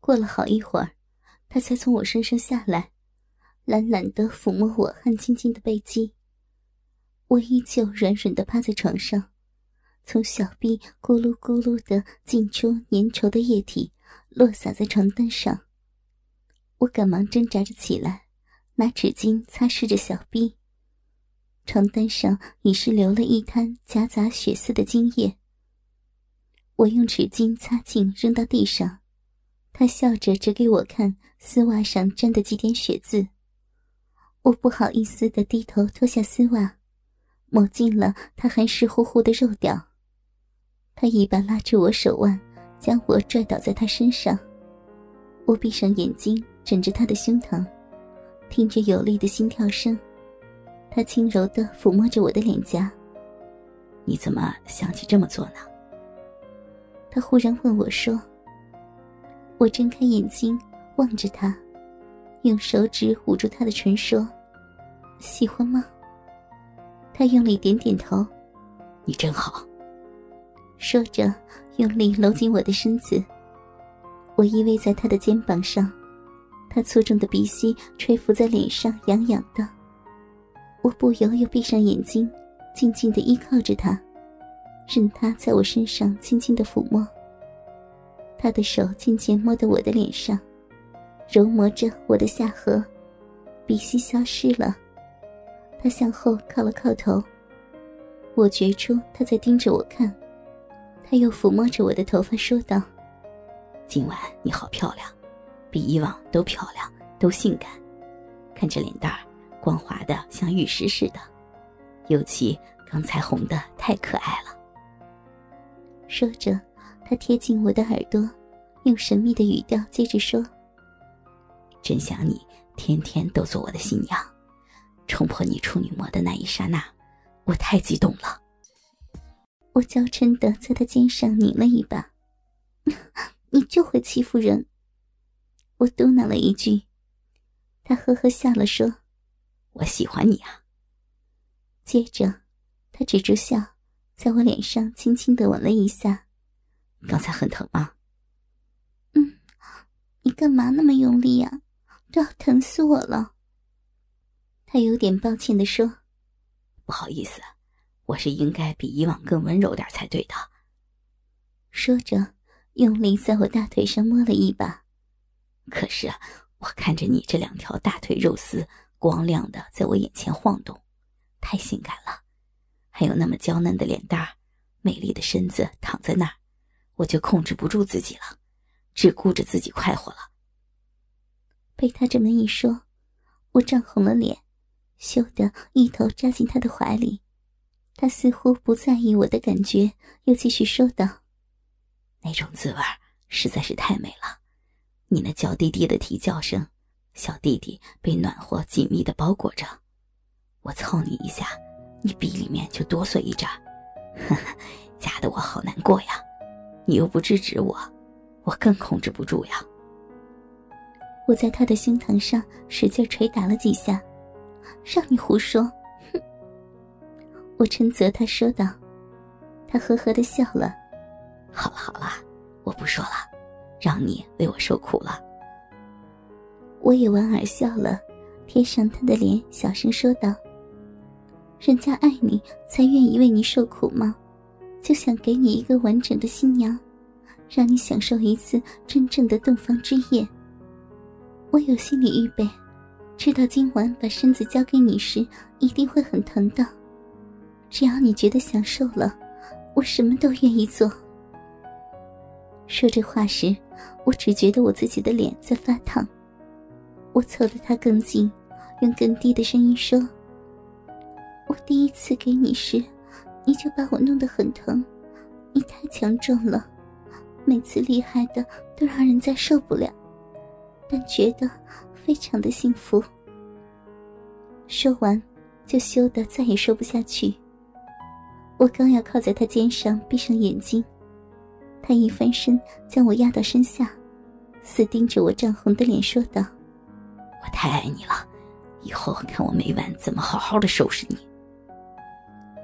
过了好一会儿，他才从我身上下来，懒懒地抚摸我汗津津的背肌。我依旧软软地趴在床上，从小臂咕噜咕噜地进出粘稠的液体，落洒在床单上。我赶忙挣扎着起来，拿纸巾擦拭着小臂。床单上已是流了一滩夹杂血丝的精液。我用纸巾擦净，扔到地上。他笑着指给我看丝袜上沾的几点血渍。我不好意思的低头脱下丝袜，抹进了他还湿乎乎的肉屌。他一把拉住我手腕，将我拽倒在他身上。我闭上眼睛，枕着他的胸膛，听着有力的心跳声。他轻柔的抚摸着我的脸颊。你怎么想起这么做呢？他忽然问我说。我睁开眼睛望着他，用手指捂住他的唇说：“喜欢吗？”他用力点点头。你真好。说着，用力搂紧我的身子。我依偎在他的肩膀上，他粗重的鼻息吹拂在脸上，痒痒的。我不由又闭上眼睛，静静的依靠着他，任他在我身上轻轻的抚摸。他的手渐渐摸到我的脸上，揉磨着我的下颌，鼻息消失了。他向后靠了靠头，我觉出他在盯着我看。他又抚摸着我的头发，说道：“今晚你好漂亮，比以往都漂亮，都性感。看这脸蛋儿，光滑的像玉石似的，尤其刚才红的太可爱了。”说着。他贴近我的耳朵，用神秘的语调接着说：“真想你天天都做我的新娘，冲破你处女膜的那一刹那，我太激动了。”我娇嗔的在他肩上拧了一把，“ 你就会欺负人。”我嘟囔了一句，他呵呵笑了，说：“我喜欢你啊。”接着，他止住笑，在我脸上轻轻的吻了一下。刚才很疼吗？嗯，你干嘛那么用力呀？都要疼死我了。他有点抱歉的说：“不好意思，我是应该比以往更温柔点才对的。”说着，用力在我大腿上摸了一把。可是我看着你这两条大腿肉丝光亮的在我眼前晃动，太性感了，还有那么娇嫩的脸蛋儿，美丽的身子躺在那儿。我就控制不住自己了，只顾着自己快活了。被他这么一说，我涨红了脸，羞得一头扎进他的怀里。他似乎不在意我的感觉，又继续说道：“那种滋味实在是太美了，你那娇滴滴的啼叫声，小弟弟被暖和紧密的包裹着，我凑你一下，你鼻里面就哆嗦一阵，呵呵，夹得我好难过呀。”你又不制止我，我更控制不住呀。我在他的胸膛上使劲捶打了几下，让你胡说！哼！我嗔责他说道。他呵呵的笑了。好了好了，我不说了，让你为我受苦了。我也莞尔笑了，贴上他的脸，小声说道：“人家爱你，才愿意为你受苦吗？”就想给你一个完整的新娘，让你享受一次真正的洞房之夜。我有心理预备，知道今晚把身子交给你时一定会很疼的。只要你觉得享受了，我什么都愿意做。说这话时，我只觉得我自己的脸在发烫。我凑得他更近，用更低的声音说：“我第一次给你时。”你就把我弄得很疼，你太强壮了，每次厉害的都让人家受不了，但觉得非常的幸福。说完，就羞得再也说不下去。我刚要靠在他肩上闭上眼睛，他一翻身将我压到身下，死盯着我涨红的脸说道：“我太爱你了，以后看我每晚怎么好好的收拾你。”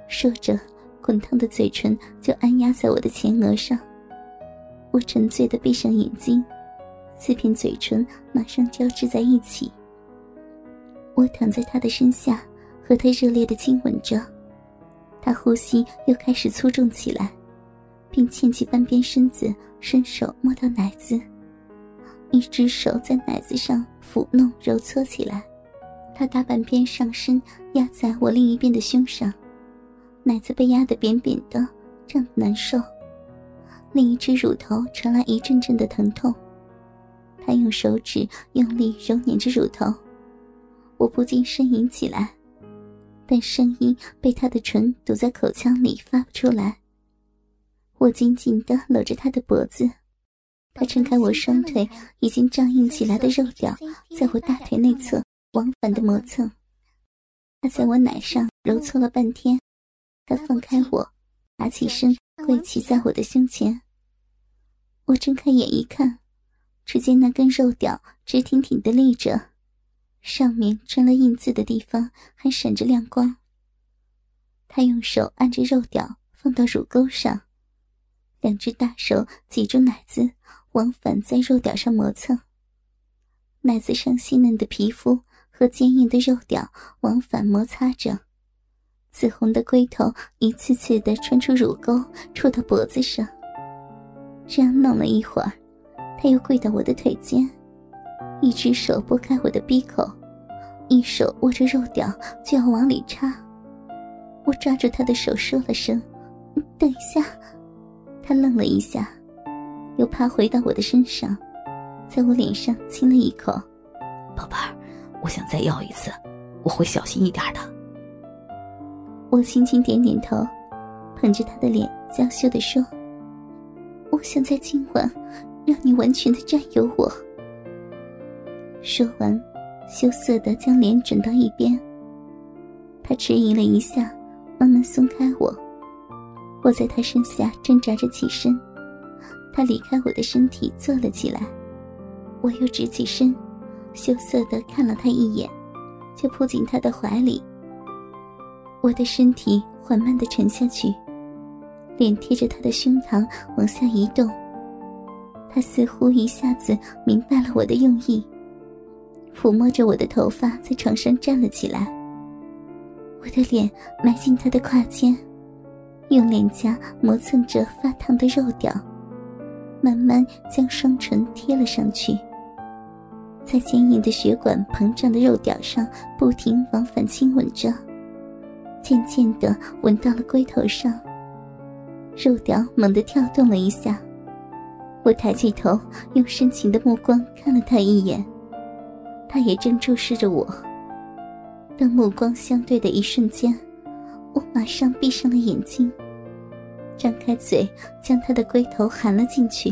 说着，滚烫的嘴唇就按压在我的前额上。我沉醉的闭上眼睛，四片嘴唇马上交织在一起。我躺在他的身下，和他热烈的亲吻着。他呼吸又开始粗重起来，并欠起半边身子，伸手摸到奶子，一只手在奶子上抚弄揉搓起来。他大半边上身压在我另一边的胸上，奶子被压得扁扁的，胀得难受。另一只乳头传来一阵阵的疼痛。他用手指用力揉捻着乳头，我不禁呻吟起来，但声音被他的唇堵在口腔里发不出来。我紧紧地搂着他的脖子，他撑开我双腿，已经胀硬起来的肉屌在我大腿内侧往返的磨蹭。他在我奶上揉搓了半天，他放开我，爬起身跪骑在我的胸前。我睁开眼一看。只见那根肉屌直挺挺的立着，上面沾了印字的地方还闪着亮光。他用手按着肉屌放到乳沟上，两只大手挤住奶子，往返在肉屌上磨蹭。奶子上细嫩的皮肤和坚硬的肉屌往返摩擦着，紫红的龟头一次次的穿出乳沟，戳到脖子上。这样弄了一会儿。他又跪到我的腿间，一只手拨开我的鼻口，一手握着肉屌就要往里插。我抓住他的手说了声：“等一下。”他愣了一下，又趴回到我的身上，在我脸上亲了一口：“宝贝儿，我想再要一次，我会小心一点的。”我轻轻点点头，捧着他的脸娇羞地说：“我想在今晚。”让你完全的占有我。说完，羞涩的将脸转到一边。他迟疑了一下，慢慢松开我。我在他身下挣扎着起身，他离开我的身体坐了起来。我又直起身，羞涩的看了他一眼，就扑进他的怀里。我的身体缓慢的沉下去，脸贴着他的胸膛往下移动。他似乎一下子明白了我的用意，抚摸着我的头发，在床上站了起来。我的脸埋进他的胯间，用脸颊磨蹭着发烫的肉屌，慢慢将双唇贴了上去，在坚硬的血管膨胀的肉屌上不停往返亲吻着，渐渐的吻到了龟头上，肉屌猛地跳动了一下。我抬起头，用深情的目光看了他一眼，他也正注视着我。当目光相对的一瞬间，我马上闭上了眼睛，张开嘴将他的龟头含了进去。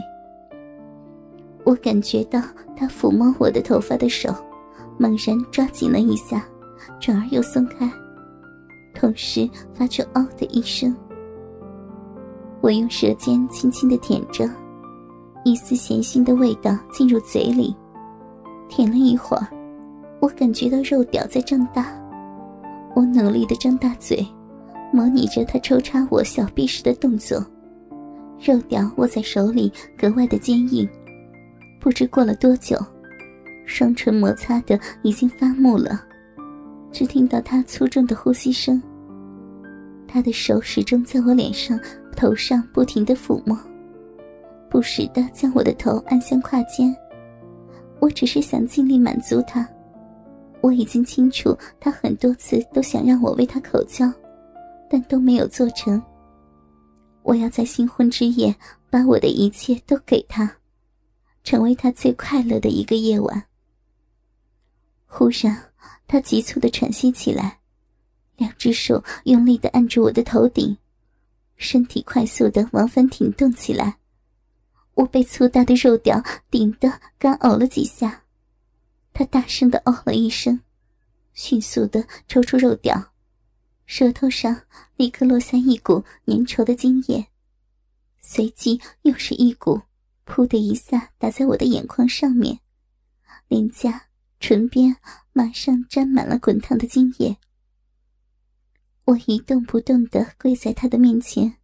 我感觉到他抚摸我的头发的手，猛然抓紧了一下，转而又松开，同时发出“嗷”的一声。我用舌尖轻轻的舔着。一丝咸腥的味道进入嘴里，舔了一会儿，我感觉到肉屌在胀大，我努力的张大嘴，模拟着他抽插我小臂时的动作，肉屌握在手里格外的坚硬。不知过了多久，双唇摩擦的已经发木了，只听到他粗重的呼吸声。他的手始终在我脸上、头上不停的抚摸。不时的将我的头按向胯间，我只是想尽力满足他。我已经清楚，他很多次都想让我为他口交，但都没有做成。我要在新婚之夜把我的一切都给他，成为他最快乐的一个夜晚。忽然，他急促的喘息起来，两只手用力的按住我的头顶，身体快速的往返挺动起来。我被粗大的肉屌顶得干呕了几下，他大声的哦了一声，迅速的抽出肉屌，舌头上立刻落下一股粘稠的精液，随即又是一股，噗的一下打在我的眼眶上面，脸颊、唇边马上沾满了滚烫的精液。我一动不动地跪在他的面前，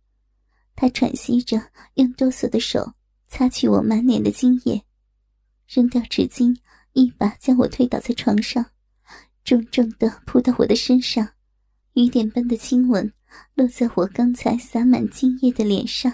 他喘息着，用哆嗦的手。擦去我满脸的精液，扔掉纸巾，一把将我推倒在床上，重重地扑到我的身上，雨点般的亲吻落在我刚才洒满精液的脸上。